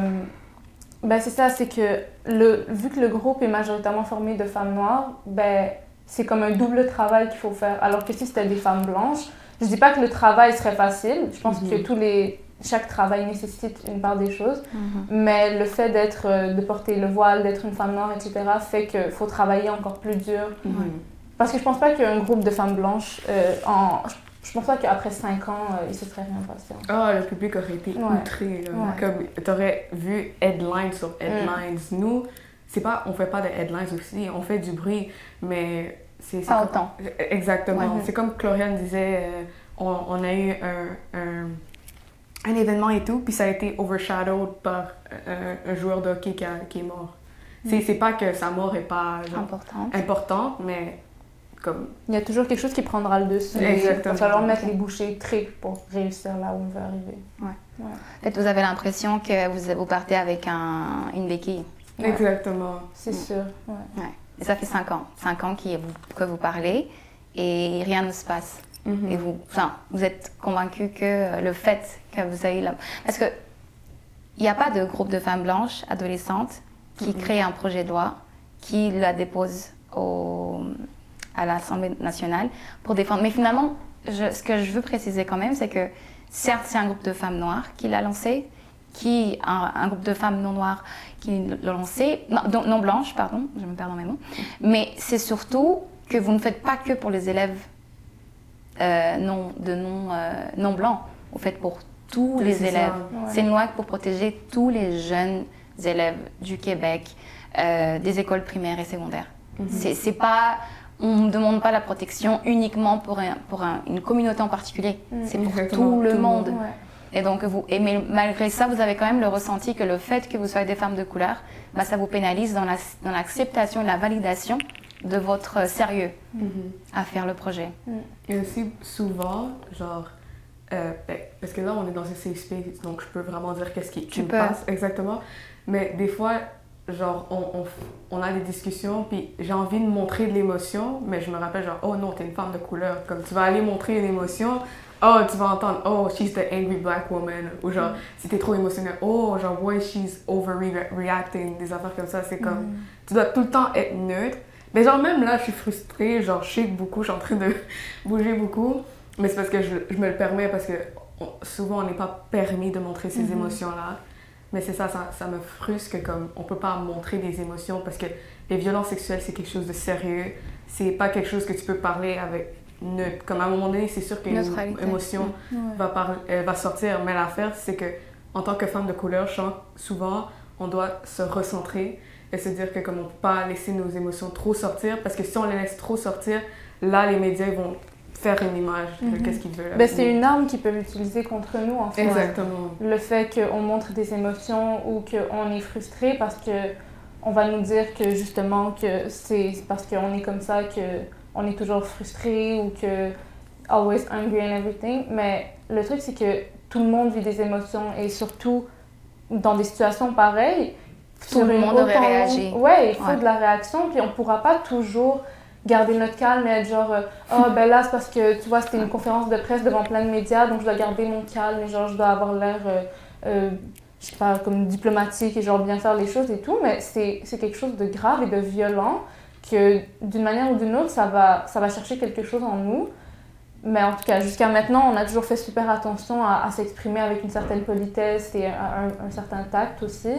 ben c'est ça, c'est que le, vu que le groupe est majoritairement formé de femmes noires, ben c'est comme un double travail qu'il faut faire. Alors que si c'était des femmes blanches, je dis pas que le travail serait facile. Je pense que mhm. tous les chaque travail nécessite une part des choses, mhm. mais le fait d'être, euh, de porter le voile, d'être une femme noire, etc., fait qu'il faut travailler encore plus dur. Mhm. Parce que je pense pas qu'un groupe de femmes blanches, euh, en, je pense pas qu'après 5 ans, euh, il se serait rien passé. Ah, le public aurait été outré. Comme tu aurais vu headlines sur headlines. Mm. Nous, c'est pas, on fait pas de headlines aussi, on fait du bruit, mais c'est pas autant. Exactement. C'est comme Cloriane disait, euh, on, on, a eu un, un, un, événement et tout, puis ça a été overshadowed par euh, un, joueur de hockey qui, qui est mort. Mm. C'est pas que sa mort est pas importante. importante, mais comme... Il y a toujours quelque chose qui prendra le dessus. Exactement. Il va falloir mettre les bouchées très pour réussir là où on veut arriver. Ouais. ouais. vous avez l'impression que vous, vous partez avec un, une béquille. Exactement. C'est mm. sûr. Ouais. Et ça fait cinq ans. Cinq ans que vous parlez et rien ne se passe. Mm-hmm. Et vous, enfin, vous êtes convaincu que le fait que vous avez là. Parce que il n'y a pas de groupe de femmes blanches adolescentes qui mm-hmm. crée un projet de loi, qui la dépose au, à l'Assemblée nationale pour défendre. Mais finalement, ce que je veux préciser quand même, c'est que certes, c'est un groupe de femmes noires qui l'a lancé, qui un, un, groupe de femmes non noires qui l'a lancé, non, non, blanches, pardon, je me perds dans mes mots, mais c'est surtout que vous ne faites pas que pour les élèves euh, non, de non, euh, non blancs, vous faites pour tous les élèves. C'est une loi pour protéger tous les jeunes élèves du Québec, euh, des écoles primaires et secondaires. Mm C'est pas on ne demande pas la protection uniquement pour, un, pour un, une communauté en particulier. Mm. C'est pour tout le monde. Et donc, vous, et mais malgré ça, vous avez quand même le ressenti que le fait que vous soyez des femmes de couleur, bah, ça vous pénalise dans l'acceptation la, et la validation de votre sérieux mm-hmm. à faire le projet. Mm. Et aussi, souvent, genre, euh, ben, parce que là, on est dans un safe space, donc je peux vraiment dire qu'est-ce qui, qui me passe exactement. Mais des fois, genre, on, on, on, a des discussions, puis j'ai envie de montrer de l'émotion, mais je me rappelle, genre, oh non, t'es une femme de couleur. Comme tu vas aller montrer une émotion, oh, tu vas entendre, oh, she's the angry black woman. Ou genre, mm. si t'es trop émotionnel, oh, genre, boy, she's overreacting. Des affaires comme ça, c'est comme, mm. tu dois tout le temps être neutre. Mais genre, même là, je suis frustrée, genre, je shake beaucoup, je suis en train de bouger beaucoup. Mais c'est parce que je, je, me le permets, parce que souvent, on n'est pas permis de montrer ces mm-hmm. émotions-là. Mais c'est ça, ça, ça, me frustre que comme on peut pas montrer des émotions parce que les violences sexuelles, c'est quelque chose de sérieux. C'est pas quelque chose que tu peux parler avec neutre. Comme à un moment donné, c'est sûr qu'une émotion va, va sortir. Mais l'affaire, c'est que en tant que femme de couleur, souvent, on doit se recentrer et se dire que comme on peut pas laisser nos émotions trop sortir parce que si on les laisse trop sortir, là, les médias vont faire une image de mhm. qu'est-ce qu'ils veulent. Ben, c'est une arme qu'ils peuvent utiliser contre nous, en fait. Exactement. Le fait qu'on montre des émotions ou qu'on est frustré parce que on va nous dire que justement que c'est parce qu'on est comme ça que on est toujours frustré ou que always angry and everything. Mais le truc, c'est que tout le monde vit des émotions et surtout dans des situations pareilles. Tout le monde aurait réagi. Ouais, il faut de la réaction, puis on pourra pas toujours garder notre calme et être genre, euh, oh ben là, c'est parce que tu vois, c'était une conférence de presse devant plein de médias, donc je dois garder mon calme et genre, je dois avoir l'air, euh, euh, je sais pas, comme diplomatique et genre bien faire les choses et tout, mais c'est quelque chose de grave et de violent que d'une manière ou d'une autre, ça va, ça va chercher quelque chose en nous. Mais en tout cas, jusqu'à maintenant, on a toujours fait super attention à, s'exprimer avec une certaine politesse et un, un, certain tact aussi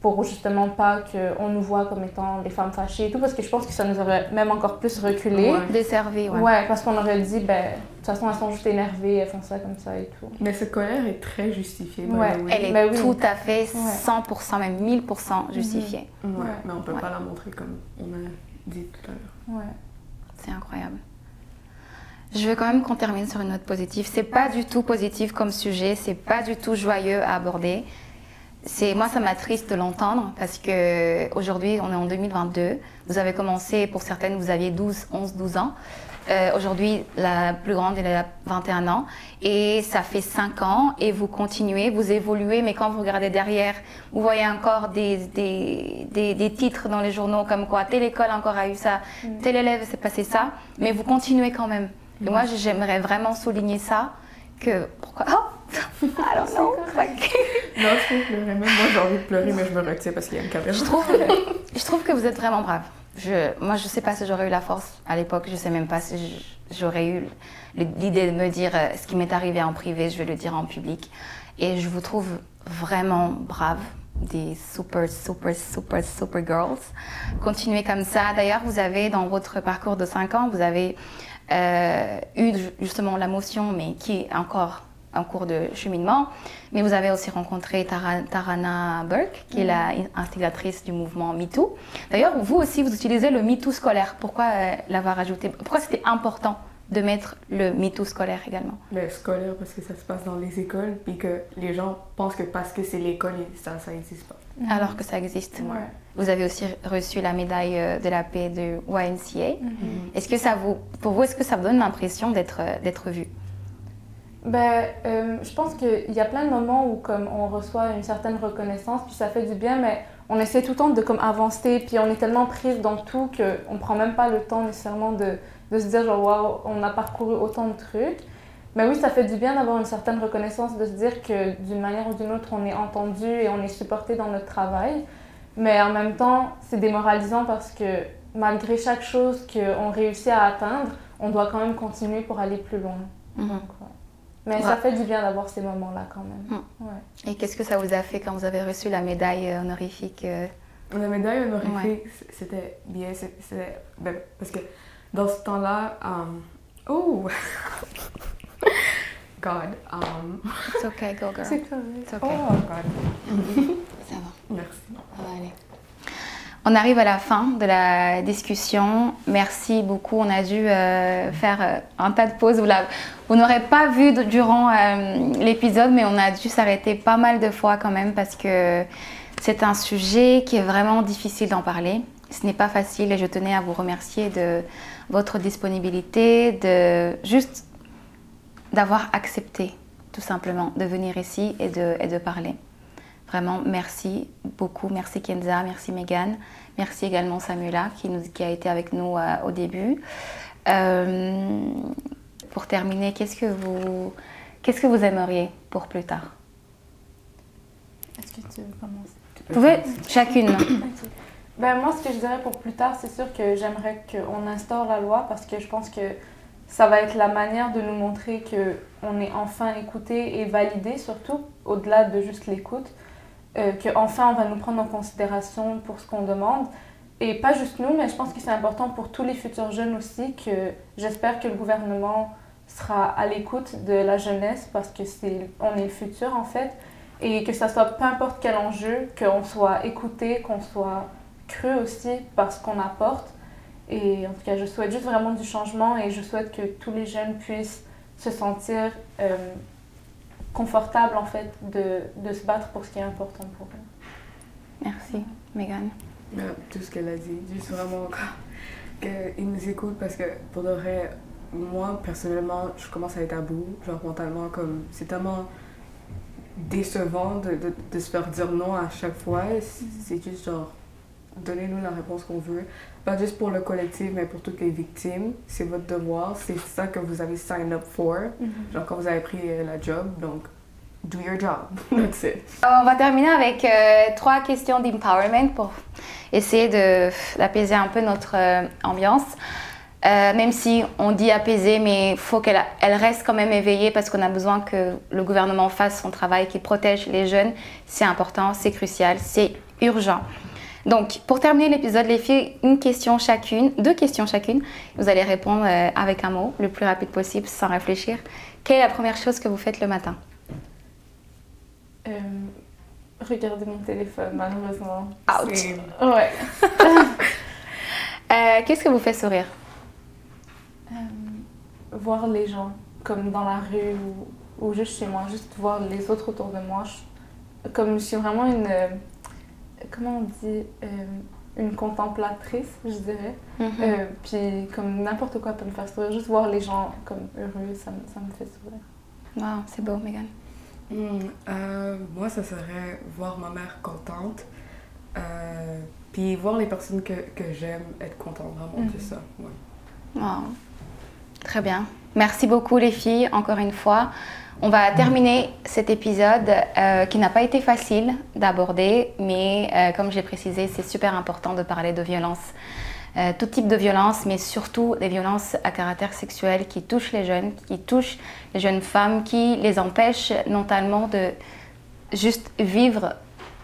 pour justement pas qu'on nous voit comme étant des femmes fâchées et tout, parce que je pense que ça nous aurait même encore plus reculé. Ouais. Desservi, ouais. Ouais, parce qu'on aurait dit, ben, de toute façon, elles sont juste énervées, elles font ça comme ça et tout. Mais cette colère est très justifiée. Ouais, the way. Elle est Ben oui. tout à fait 100%, même 1000% justifiée. Ouais, Ouais. mais on peut Ouais. pas la montrer comme on a dit tout à l'heure. Ouais. C'est incroyable. Je veux quand même qu'on termine sur une note positive. C'est pas du tout positif comme sujet, c'est pas du tout joyeux à aborder. C'est moi ça m'attriste de l'entendre parce que aujourd'hui on est en 2022. Vous avez commencé pour certaines vous aviez 12, 11, 12 ans. Euh, aujourd'hui la plus grande elle a 21 ans et ça fait 5 ans et vous continuez, vous évoluez mais quand vous regardez derrière, vous voyez encore des, des, des, des titres dans les journaux comme quoi telle école encore a eu ça, tel élève s'est passé ça, mais vous continuez quand même. Et moi j'aimerais vraiment souligner ça que pourquoi? Oh I don't know. Like, Non, je peux pleurer. Même moi, j'ai envie de pleurer, mais je me retire parce qu'il y a une caméra. je trouve, je trouve que vous êtes vraiment brave. Je, moi, je sais pas si j'aurais eu la force à l'époque. Je sais même pas si j'aurais eu l'idée de me dire euh, ce qui m'est arrivé en privé, je vais le dire en public. Et je vous trouve vraiment brave. Des super, super, super, super girls. Continuez comme ça. D'ailleurs, vous avez dans votre parcours de 5 ans, vous avez euh, eu ju- justement la motion, mais qui est encore en cours de cheminement. Mais vous avez aussi rencontré Tara- Tarana Burke, qui est la instigatrice du mouvement MeToo. D'ailleurs, vous aussi, vous utilisez le MeToo scolaire. Pourquoi euh, l'avoir ajouté? Pourquoi c'était important de mettre le MeToo scolaire également? Mais scolaire, parce que ça se passe dans les écoles, puis que les gens pensent que parce que c'est l'école, ça, ça existe pas. alors que ça existe Ouais. Vous avez aussi reçu la médaille euh, de la paix de YMCA. Mhm. Est-ce que ça vous, pour vous, est-ce que ça vous donne l'impression d'être euh, d'être vu? Ben, euh, je pense qu'il y a plein de moments où comme on reçoit une certaine reconnaissance, puis ça fait du bien, mais on essaie tout le temps de comme avancer, puis on est tellement prise dans tout qu'on ne prend même pas le temps nécessairement de, de se dire genre waouh, on a parcouru autant de trucs. Mais oui, ça fait du bien d'avoir une certaine reconnaissance, de se dire que d'une manière ou d'une autre, on est entendu et on est supporté dans notre travail. Mais en même temps, c'est démoralisant parce que malgré chaque chose qu'on réussit à atteindre, on doit quand même continuer pour aller plus loin. Mhm. Donc, ouais. Mais Ouais. ça fait du bien d'avoir ces moments-là quand même. Ouais. Et qu'est-ce que ça vous a fait quand vous avez reçu la médaille euh, honorifique euh, La médaille honorifique, c'était bien. c'était- ben, parce que dans ce temps-là. um, oh! God. Um, It's okay, go girl. C'est correct. Okay. oh, God. Ça va. Merci. Ça va aller. On arrive à la fin de la discussion. Merci beaucoup. On a dû euh, faire euh, un tas de pauses. Vous, n'aurez pas vu de- durant euh, l'épisode, mais on a dû s'arrêter pas mal de fois quand même parce que c'est un sujet qui est vraiment difficile d'en parler. Ce n'est pas facile et je tenais à vous remercier de votre disponibilité, de juste d'avoir accepté tout simplement de venir ici et de, et de parler. Vraiment, merci beaucoup. Merci Kenza, merci Megan. Merci également Samuela qui, nous, qui a été avec nous euh, au début. Euh, pour terminer, qu'est-ce que vous, qu'est-ce que vous aimeriez pour plus tard? Est-ce que tu veux commencer? Vous pouvez chacune. Ben, moi, ce que je dirais pour plus tard, c'est sûr que j'aimerais qu'on instaure la loi parce que je pense que ça va être la manière de nous montrer qu'on est enfin écouté et validé, surtout au-delà de juste l'écoute. Euh, qu'enfin on va nous prendre en considération pour ce qu'on demande. Et pas juste nous, mais je pense que c'est important pour tous les futurs jeunes aussi, que j'espère que le gouvernement sera à l'écoute de la jeunesse parce que c'est on est le futur en fait. Et que ça soit peu importe quel enjeu, qu'on soit écouté, qu'on soit cru aussi par ce qu'on apporte. Et en tout cas, je souhaite juste vraiment du changement et je souhaite que tous les jeunes puissent se sentir euh, confortables en fait de, de se battre pour ce qui est important pour eux. Merci, Megan. Mais tout ce qu'elle a dit, juste vraiment qu'ils nous écoutent parce que pour de vrai, moi personnellement, je commence à être à bout, genre mentalement, comme c'est tellement décevant de, de, de se faire dire non à chaque fois. C'est juste genre, donnez-nous la réponse qu'on veut. Pas juste pour le collectif, mais pour toutes les victimes. C'est votre devoir, c'est ça que vous avez sign up for. Genre quand vous avez pris euh, la job, donc do your job. That's it. On va terminer avec euh, trois questions d'empowerment pour essayer d'apaiser un peu notre euh, ambiance. Euh, même si on dit apaisée, mais il faut qu'elle elle reste quand même éveillée parce qu'on a besoin que le gouvernement fasse son travail, qu'il protège les jeunes. C'est important, c'est crucial, c'est urgent. Donc, pour terminer l'épisode, les filles, une question chacune, deux questions chacune. Vous allez répondre euh, avec un mot, le plus rapide possible, sans réfléchir. Quelle est la première chose que vous faites le matin? Euh, regarder mon téléphone, malheureusement. Out. Ouais. Euh, Qu'est-ce que vous fait sourire? Euh, voir les gens, comme dans la rue ou, ou juste chez moi, juste voir les autres autour de moi. Je- comme je suis vraiment une. Comment on dit euh, Une contemplatrice, je dirais. Euh, puis comme n'importe quoi peut me faire sourire. Juste voir les gens comme heureux, ça, me- ça me fait sourire. Wow, c'est beau, Megan. Hmm, euh, moi, ça serait voir ma mère contente. euh, puis voir les personnes que, que j'aime être contentes, vraiment, c'est ça. ouais. Wow. Très bien. Merci beaucoup les filles, encore une fois. On va terminer cet épisode euh, qui n'a pas été facile d'aborder, mais euh, comme j'ai précisé, c'est super important de parler de violence. Euh, tout type de violence, mais surtout des violences à caractère sexuel qui touchent les jeunes, qui touchent les jeunes femmes, qui les empêchent notamment de juste vivre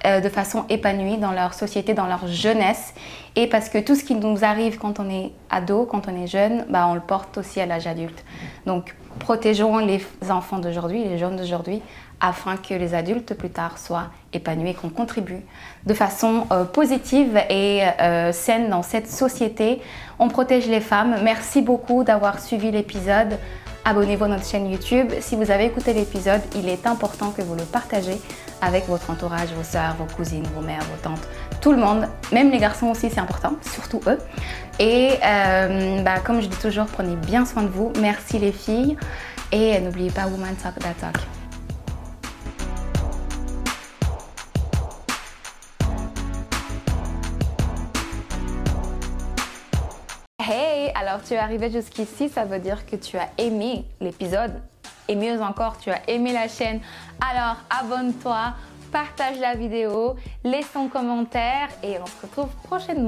euh, de façon épanouie dans leur société, dans leur jeunesse. Et parce que tout ce qui nous arrive quand on est ado, quand on est jeune, bah, on le porte aussi à l'âge adulte. Donc protégeons les enfants d'aujourd'hui, les jeunes d'aujourd'hui, afin que les adultes plus tard soient épanouis, qu'on contribue de façon euh, positive et euh, saine dans cette société. On protège les femmes. Merci beaucoup d'avoir suivi l'épisode. Abonnez-vous à notre chaîne YouTube. Si vous avez écouté l'épisode, il est important que vous le partagez avec votre entourage, vos soeurs, vos cousines, vos mères, vos tantes, tout le monde. Même les garçons aussi, c'est important, surtout eux. Et euh, bah, comme je dis toujours, prenez bien soin de vous. Merci les filles. Et n'oubliez pas Woman Talk That Talk. Alors tu es arrivé jusqu'ici, ça veut dire que tu as aimé l'épisode et mieux encore, tu as aimé la chaîne. Alors abonne-toi, partage la vidéo, laisse ton commentaire et on se retrouve prochainement.